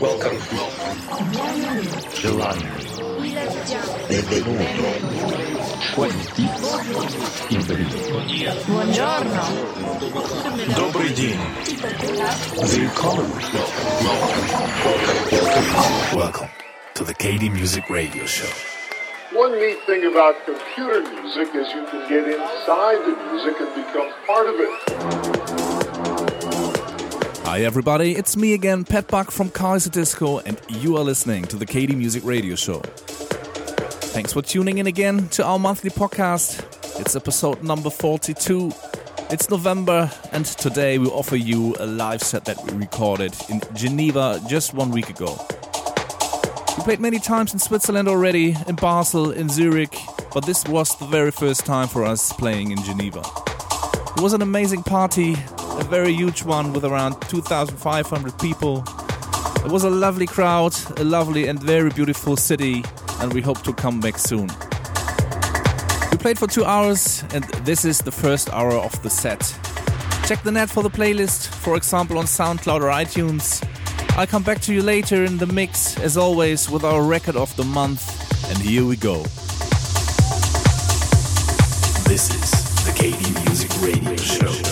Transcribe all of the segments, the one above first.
Welcome. July. Benvenuto. Quanti. Buongiorno. Добрый день. Willkommen. Welcome to the KD Music Radio Show. One neat thing about computer music is you can get inside the music and become part of it. Hi everybody, it's me again, Pat Buck from Kaiserdisco, and you are listening to the KD Music Radio Show. Thanks for tuning in again to our monthly podcast. It's episode number 42. It's November, and today we offer you a live set that we recorded in Geneva just one week ago. We played many times in Switzerland already, in Basel, in Zurich, but this was the very first time for us playing in Geneva. It was an amazing party, a very huge one with around 2,500 people. It was a lovely crowd, a lovely and very beautiful city, and we hope to come back soon. We played for two hours, and this is the first hour of the set. Check the net for the playlist, for example on SoundCloud or iTunes. I'll come back to you later in the mix, as always, with our record of the month, and here we go. This is the KD Music Radio Show.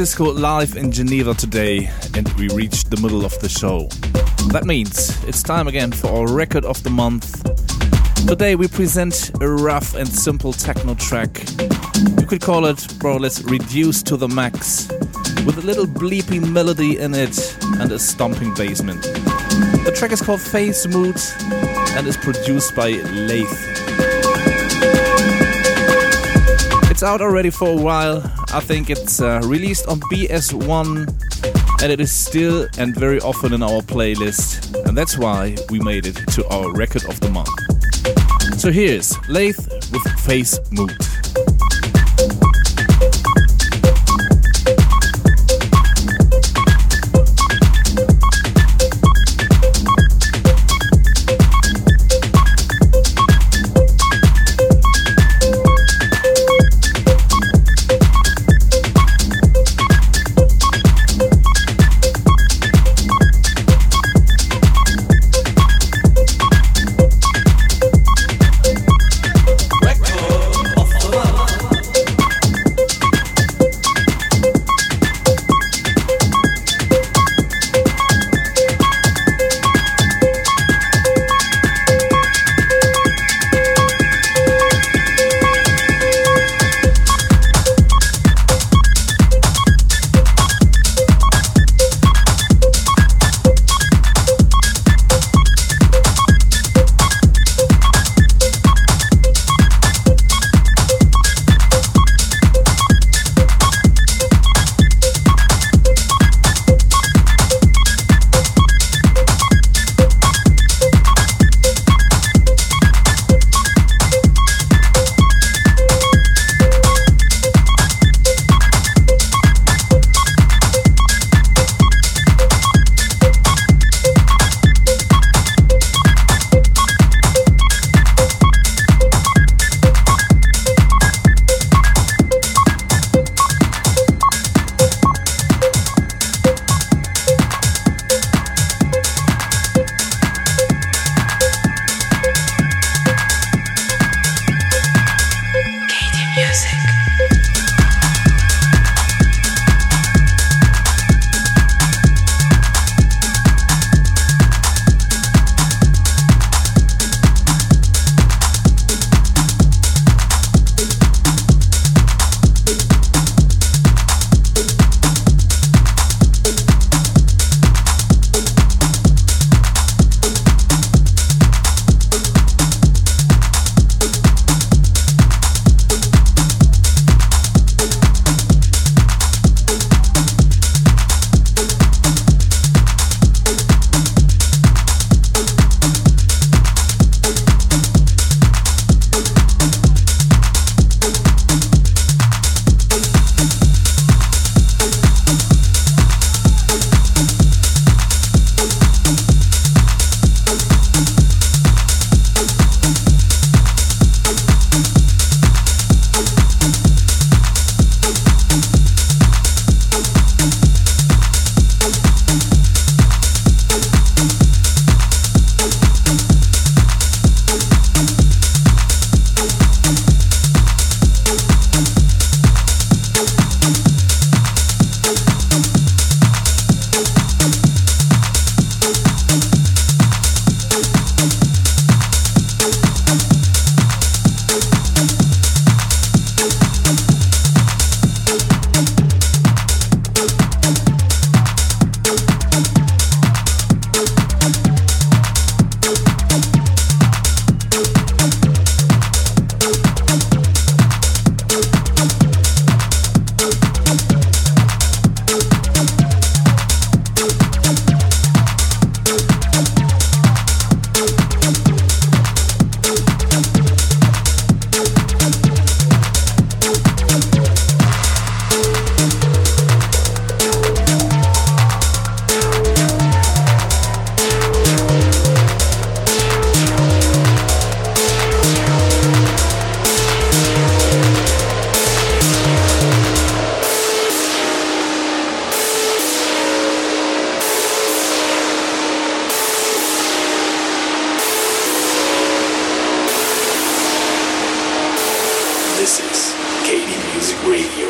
Disco live in Geneva today, and we reached the middle of the show. That means it's time again for our record of the month. Today we present a rough and simple techno track. You could call it more or less reduced to the max, with a little bleepy melody in it and a stomping basement. The track is called Face Mood and is produced by Lathe. It's out already for a while. I think it's uh, released on Be As One and it is still and very often in our playlist. And that's why we made it to our record of the month. So here's Lathe with Face Mood. This is KD Music Radio.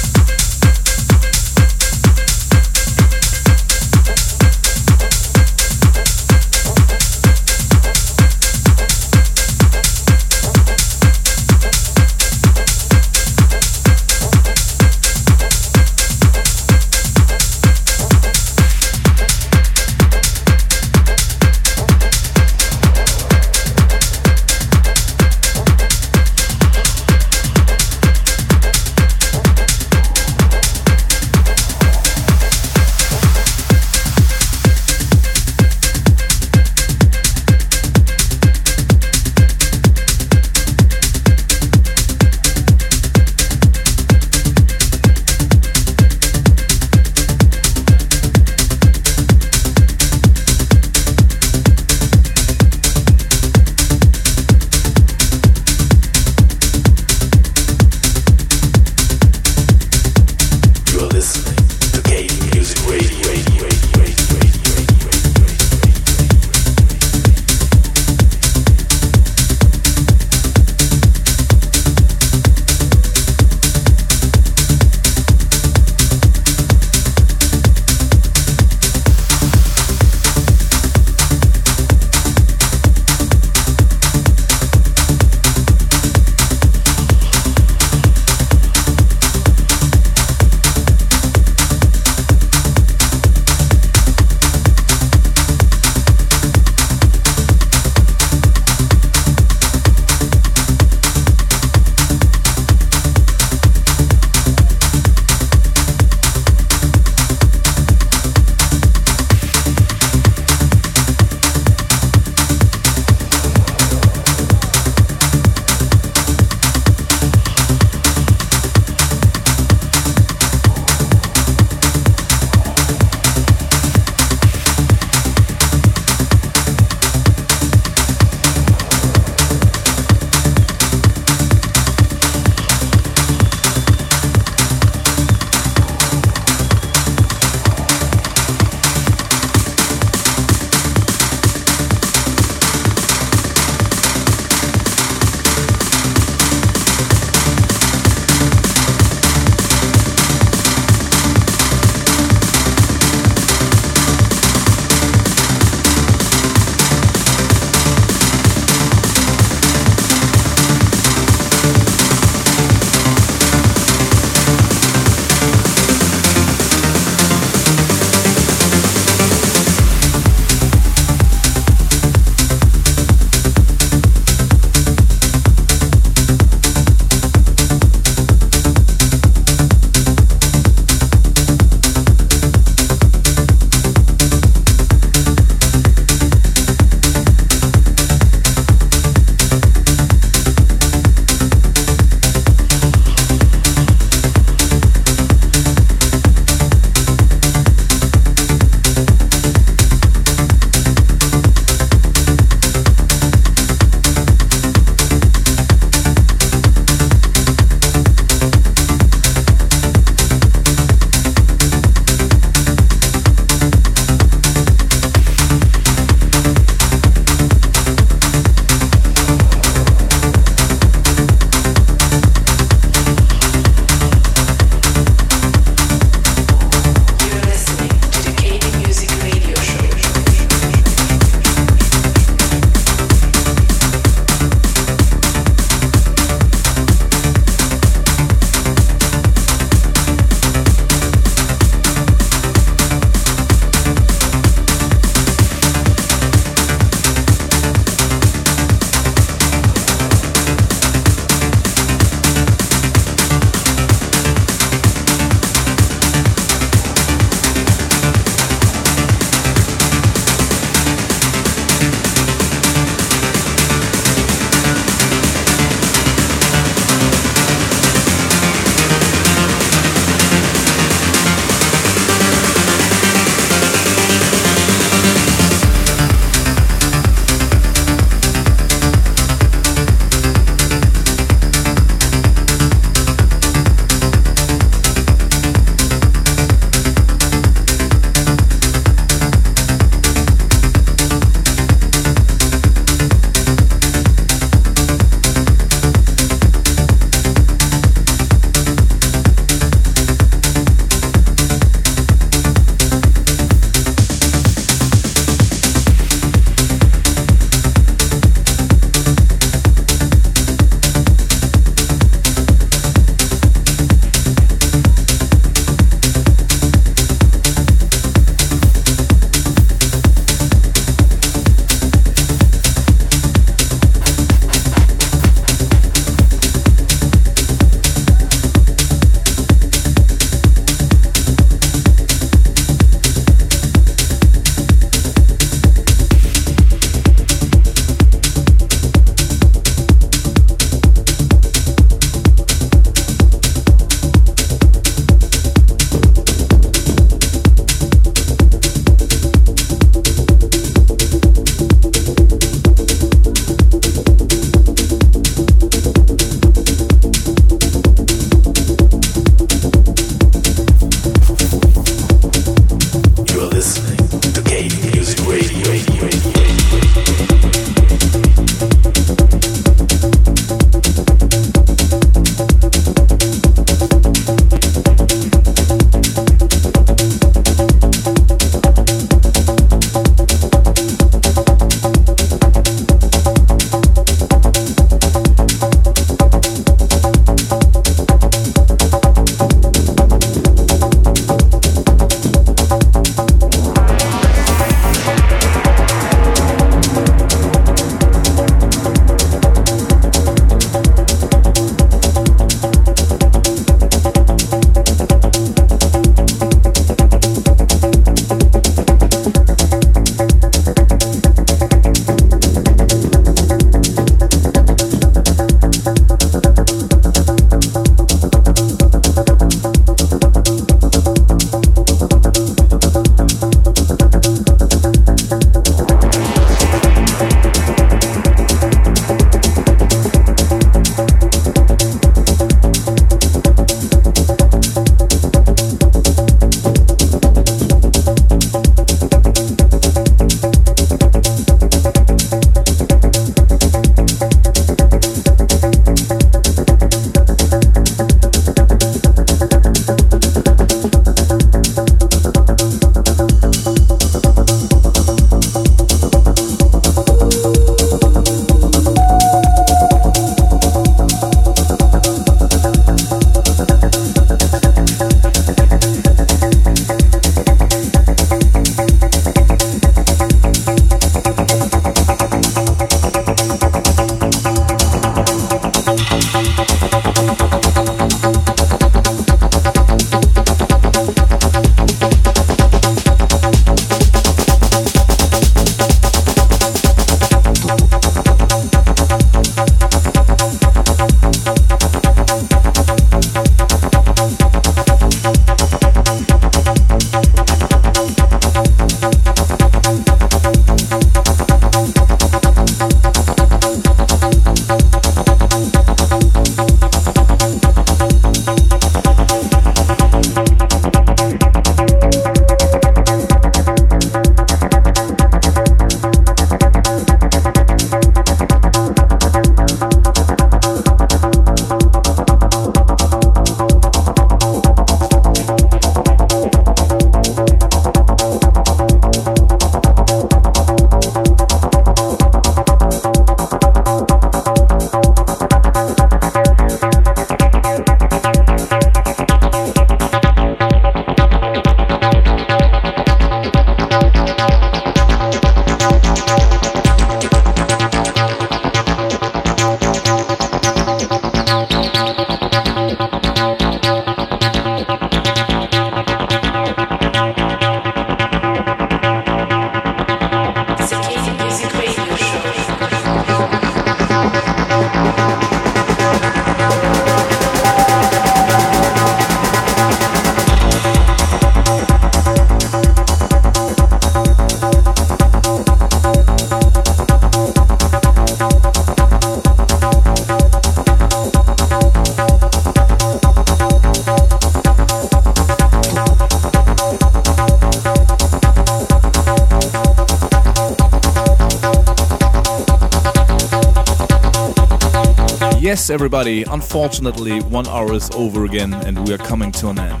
Everybody, unfortunately, one hour is over again and we are coming to an end.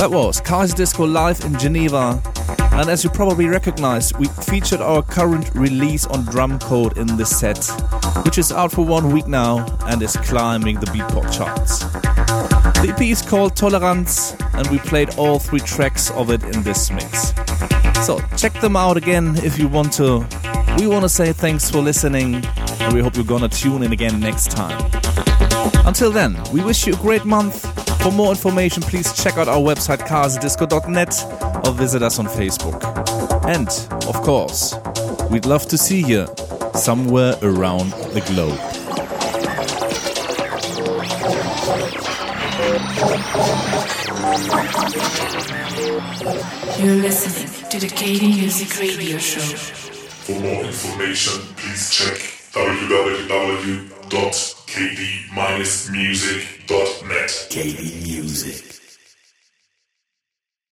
That was Kaiserdisco live in Geneva. And as you probably recognize, we featured our current release on Drumcode in this set, which is out for one week now and is climbing the Beatport charts. The EP is called Toleranz, and we played all three tracks of it in this mix. So check them out again if you want to. We want to say thanks for listening, and we hope you're gonna tune in again next time. Until then, we wish you a great month. For more information, please check out our website kaiserdisco.net or visit us on Facebook. And, of course, we'd love to see you somewhere around the globe. You're listening to the KD Music Radio Show. For more information, please check www.kd-music.net. KD Music.